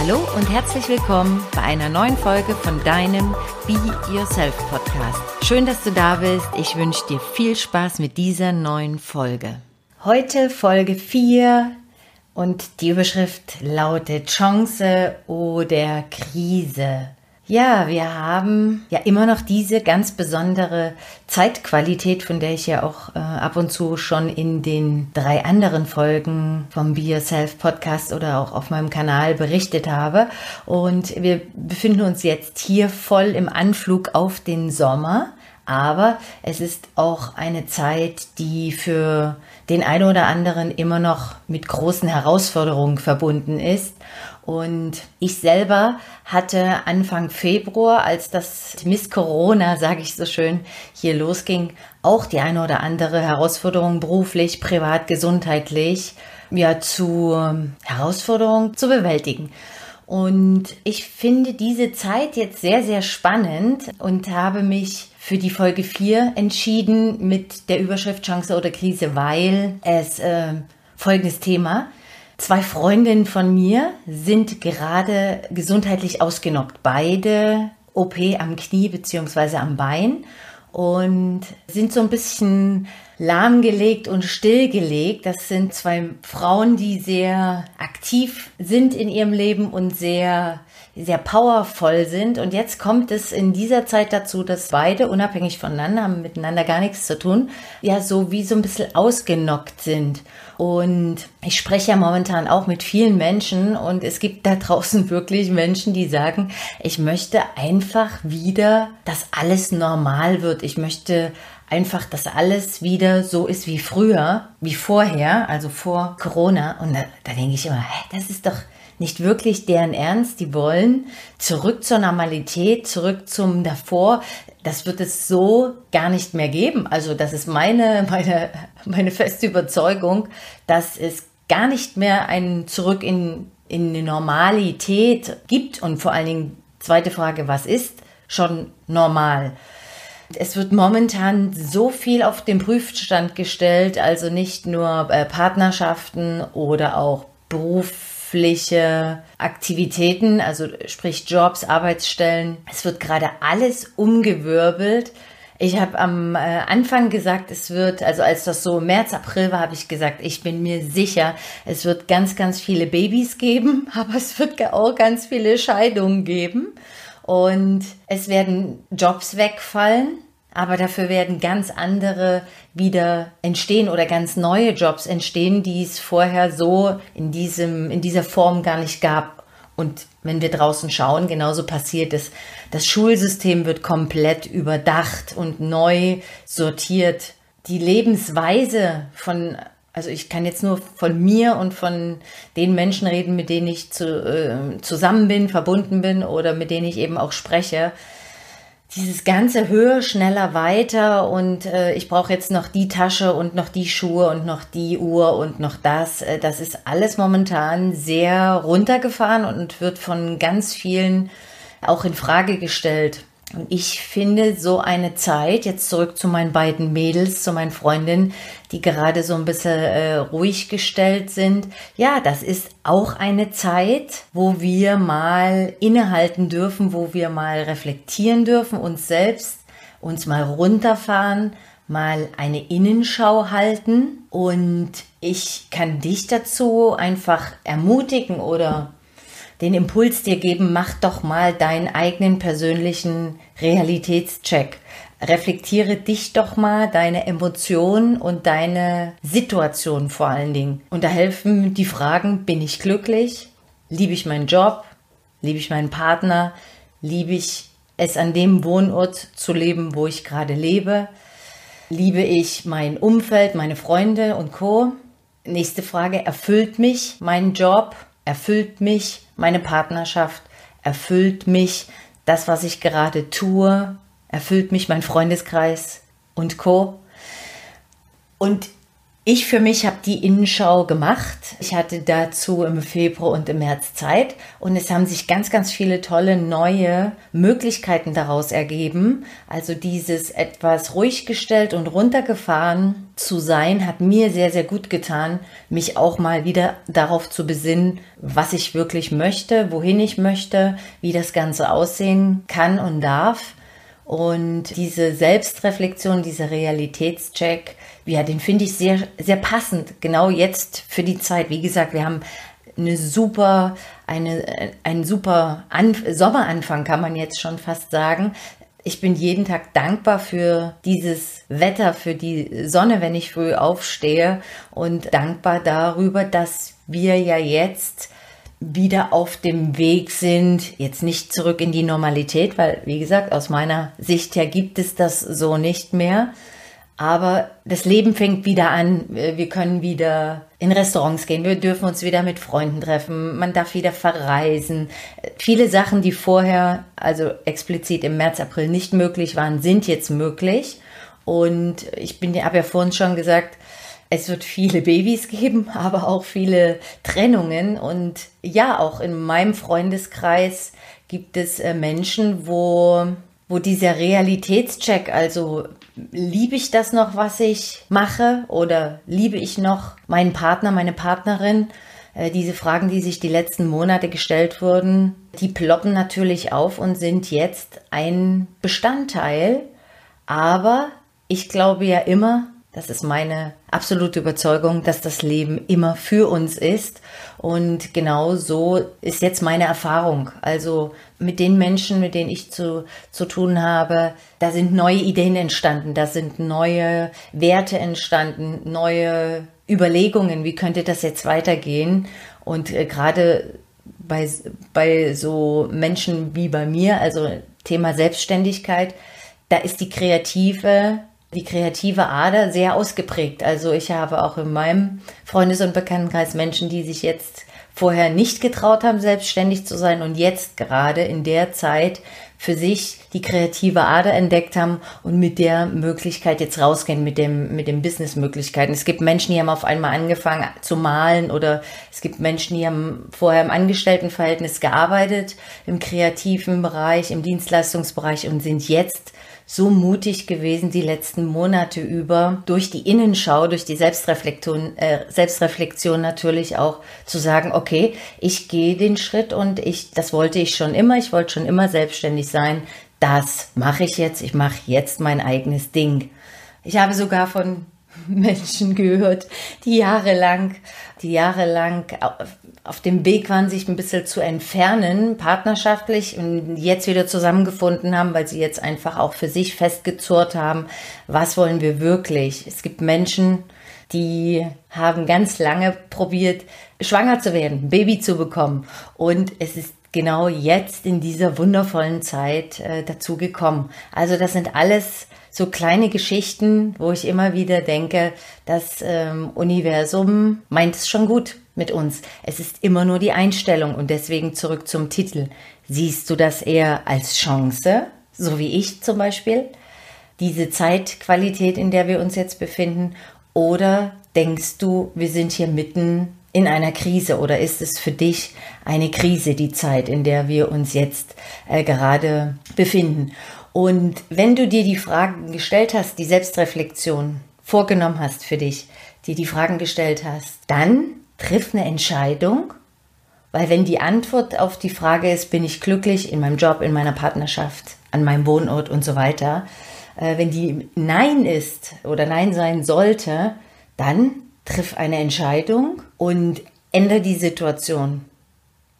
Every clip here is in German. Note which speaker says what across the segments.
Speaker 1: Hallo und herzlich willkommen bei einer neuen Folge von deinem Be Yourself Podcast. Schön, dass du da bist. Ich wünsche dir viel Spaß mit dieser neuen Folge. Heute Folge 4 und die Überschrift lautet Chance oder Krise. Ja, wir haben ja immer noch diese ganz besondere Zeitqualität, von der ich ja auch äh, ab und zu schon in den drei anderen Folgen vom Be Yourself Podcast oder auch auf meinem Kanal berichtet habe. Und wir befinden uns jetzt hier voll im Anflug auf den Sommer. Aber es ist auch eine Zeit, die für den einen oder anderen immer noch mit großen Herausforderungen verbunden ist. Und ich selber hatte Anfang Februar, als das Miss Corona, sage ich so schön, hier losging, auch die eine oder andere Herausforderung beruflich, privat, gesundheitlich, ja, zu ähm, Herausforderungen zu bewältigen. Und ich finde diese Zeit jetzt sehr, sehr spannend und habe mich für die Folge 4 entschieden mit der Überschrift Chance oder Krise, weil es äh, folgendes Thema Zwei Freundinnen von mir sind gerade gesundheitlich ausgenockt. Beide OP am Knie bzw. am Bein und sind so ein bisschen lahmgelegt und stillgelegt. Das sind zwei Frauen, die sehr aktiv sind in ihrem Leben und sehr sehr powervoll sind. Und jetzt kommt es in dieser Zeit dazu, dass beide unabhängig voneinander haben miteinander gar nichts zu tun, ja so wie so ein bisschen ausgenockt sind. Und ich spreche ja momentan auch mit vielen Menschen und es gibt da draußen wirklich Menschen, die sagen, ich möchte einfach wieder, dass alles normal wird. Ich möchte einfach, dass alles wieder so ist wie früher, wie vorher, also vor Corona. Und da, da denke ich immer, hä, das ist doch nicht wirklich deren Ernst. Die wollen zurück zur Normalität, zurück zum davor. Das wird es so gar nicht mehr geben. Also das ist meine, meine, meine feste Überzeugung, dass es gar nicht mehr ein Zurück in, in die Normalität gibt. Und vor allen Dingen, zweite Frage, was ist schon normal? Es wird momentan so viel auf den Prüfstand gestellt, also nicht nur äh, Partnerschaften oder auch Beruf, berufliche Aktivitäten, also sprich Jobs, Arbeitsstellen. Es wird gerade alles umgewirbelt. Ich habe am äh, Anfang gesagt, es wird, also als das so März, April war, habe ich gesagt, ich bin mir sicher, es wird ganz, ganz viele Babys geben, aber es wird auch ganz viele Scheidungen geben und es werden Jobs wegfallen aber dafür werden ganz andere wieder entstehen oder ganz neue Jobs entstehen, die es vorher so in diesem, in dieser Form gar nicht gab. Und wenn wir draußen schauen, genauso passiert es. Das Schulsystem wird komplett überdacht und neu sortiert. Die Lebensweise von, also ich kann jetzt nur von mir und von den Menschen reden, mit denen ich zu, äh, zusammen bin, verbunden bin oder mit denen ich eben auch spreche dieses ganze höher, schneller, weiter und äh, ich brauche jetzt noch die Tasche und noch die Schuhe und noch die Uhr und noch das. Äh, das ist alles momentan sehr runtergefahren und wird von ganz vielen auch in Frage gestellt. Und ich finde so eine Zeit, jetzt zurück zu meinen beiden Mädels, zu meinen Freundinnen, die gerade so ein bisschen äh, ruhig gestellt sind. Ja, das ist auch eine Zeit, wo wir mal innehalten dürfen, wo wir mal reflektieren dürfen, uns selbst, uns mal runterfahren, mal eine Innenschau halten. Und ich kann dich dazu einfach ermutigen oder den Impuls dir geben, mach doch mal deinen eigenen persönlichen Realitätscheck. Reflektiere dich doch mal, deine Emotionen und deine Situation vor allen Dingen. Und da helfen die Fragen, bin ich glücklich? Liebe ich meinen Job? Liebe ich meinen Partner? Liebe ich es an dem Wohnort zu leben, wo ich gerade lebe? Liebe ich mein Umfeld, meine Freunde und Co? Nächste Frage, erfüllt mich mein Job? Erfüllt mich meine Partnerschaft? Erfüllt mich das, was ich gerade tue? Erfüllt mich mein Freundeskreis und Co? Und Ich für mich habe die Innenschau gemacht. Ich hatte dazu im Februar und im März Zeit und es haben sich ganz, ganz viele tolle neue Möglichkeiten daraus ergeben. Also dieses etwas ruhig gestellt und runtergefahren zu sein, hat mir sehr, sehr gut getan, mich auch mal wieder darauf zu besinnen, was ich wirklich möchte, wohin ich möchte, wie das Ganze aussehen kann und darf. Und diese Selbstreflexion, dieser Realitätscheck, ja, den finde ich sehr, sehr passend, genau jetzt für die Zeit. Wie gesagt, wir haben eine super, eine, einen super Anf Sommeranfang, kann man jetzt schon fast sagen. Ich bin jeden Tag dankbar für dieses Wetter, für die Sonne, wenn ich früh aufstehe und dankbar darüber, dass wir ja jetzt wieder auf dem Weg sind, jetzt nicht zurück in die Normalität, weil, wie gesagt, aus meiner Sicht her gibt es das so nicht mehr. Aber das Leben fängt wieder an. Wir können wieder in Restaurants gehen. Wir dürfen uns wieder mit Freunden treffen. Man darf wieder verreisen. Viele Sachen, die vorher, also explizit im März, April nicht möglich waren, sind jetzt möglich. Und ich bin, habe ja vorhin schon gesagt, es wird viele Babys geben, aber auch viele Trennungen. Und ja, auch in meinem Freundeskreis gibt es äh, Menschen, wo wo dieser Realitätscheck, also liebe ich das noch, was ich mache oder liebe ich noch meinen Partner, meine Partnerin? Äh, diese Fragen, die sich die letzten Monate gestellt wurden, die ploppen natürlich auf und sind jetzt ein Bestandteil. Aber ich glaube ja immer, das ist meine absolute Überzeugung, dass das Leben immer für uns ist. Und genau so ist jetzt meine Erfahrung. Also mit den Menschen, mit denen ich zu, zu tun habe, da sind neue Ideen entstanden, da sind neue Werte entstanden, neue Überlegungen, wie könnte das jetzt weitergehen. Und äh, gerade bei, bei so Menschen wie bei mir, also Thema Selbstständigkeit, da ist die kreative die kreative Ader sehr ausgeprägt. Also ich habe auch in meinem Freundes- und Bekanntenkreis Menschen, die sich jetzt vorher nicht getraut haben, selbstständig zu sein und jetzt gerade in der Zeit für sich die kreative Ader entdeckt haben und mit der Möglichkeit jetzt rausgehen, mit dem, mit den Businessmöglichkeiten. Es gibt Menschen, die haben auf einmal angefangen zu malen oder es gibt Menschen, die haben vorher im Angestelltenverhältnis gearbeitet, im kreativen Bereich, im Dienstleistungsbereich und sind jetzt so mutig gewesen die letzten Monate über, durch die Innenschau, durch die Selbstreflexion, äh, Selbstreflexion natürlich auch zu sagen, okay, ich gehe den Schritt und ich, das wollte ich schon immer, ich wollte schon immer selbstständig sein. Das mache ich jetzt, ich mache jetzt mein eigenes Ding. Ich habe sogar von Menschen gehört, die jahrelang, die jahrelang auf dem Weg waren, sich ein bisschen zu entfernen, partnerschaftlich und jetzt wieder zusammengefunden haben, weil sie jetzt einfach auch für sich festgezurrt haben, was wollen wir wirklich. Es gibt Menschen, die haben ganz lange probiert, schwanger zu werden, Baby zu bekommen und es ist genau jetzt in dieser wundervollen Zeit äh, dazu gekommen. Also das sind alles so kleine Geschichten, wo ich immer wieder denke, das ähm, Universum meint es schon gut mit uns. Es ist immer nur die Einstellung und deswegen zurück zum Titel. Siehst du das eher als Chance, so wie ich zum Beispiel, diese Zeitqualität, in der wir uns jetzt befinden, oder denkst du, wir sind hier mitten in einer Krise oder ist es für dich eine Krise, die Zeit, in der wir uns jetzt äh, gerade befinden? Und wenn du dir die Fragen gestellt hast, die Selbstreflexion vorgenommen hast für dich, dir die Fragen gestellt hast, dann triff eine Entscheidung, weil wenn die Antwort auf die Frage ist, bin ich glücklich in meinem Job, in meiner Partnerschaft, an meinem Wohnort und so weiter, äh, wenn die Nein ist oder Nein sein sollte, dann triff eine Entscheidung und ändere die Situation.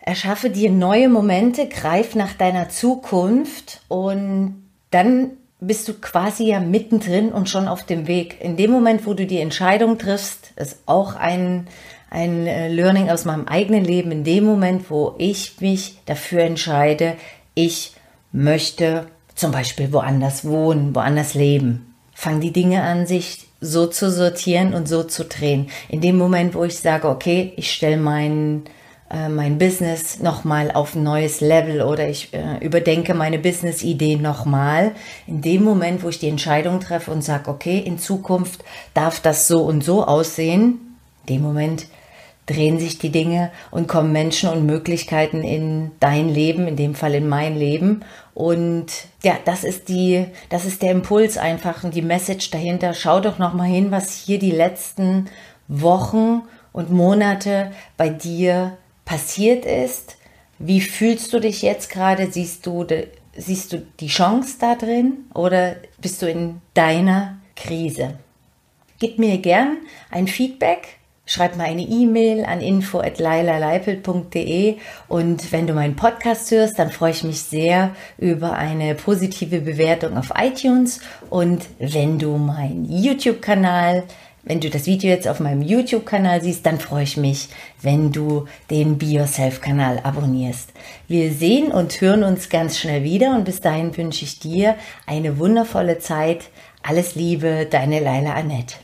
Speaker 1: Erschaffe dir neue Momente, greif nach deiner Zukunft und dann bist du quasi ja mittendrin und schon auf dem Weg. In dem Moment, wo du die Entscheidung triffst, ist auch ein, ein äh, Learning aus meinem eigenen Leben. In dem Moment, wo ich mich dafür entscheide, ich möchte zum Beispiel woanders wohnen, woanders leben, fangen die Dinge an, sich so zu sortieren und so zu drehen. In dem Moment, wo ich sage, okay, ich stelle meinen äh, mein Business nochmal auf ein neues Level oder ich äh, überdenke meine Business-Idee nochmal. In dem Moment, wo ich die Entscheidung treffe und sage, okay, in Zukunft darf das so und so aussehen, in dem Moment drehen sich die Dinge und kommen Menschen und Möglichkeiten in dein Leben, in dem Fall in mein Leben. Und ja, das ist die, das ist der Impuls einfach und die Message dahinter. Schau doch noch mal hin, was hier die letzten Wochen und Monate bei dir passiert ist. Wie fühlst du dich jetzt gerade? Siehst du, siehst du die Chance da drin oder bist du in deiner Krise? Gib mir gern ein Feedback schreib mal eine E-Mail an info@lailaleipel.de und wenn du meinen Podcast hörst, dann freue ich mich sehr über eine positive Bewertung auf iTunes und wenn du meinen YouTube-Kanal wenn du das Video jetzt auf meinem YouTube-Kanal siehst, dann freue ich mich, wenn du den Be Yourself-Kanal abonnierst. Wir sehen und hören uns ganz schnell wieder und bis dahin wünsche ich dir eine wundervolle Zeit. Alles Liebe, deine Laila Annette.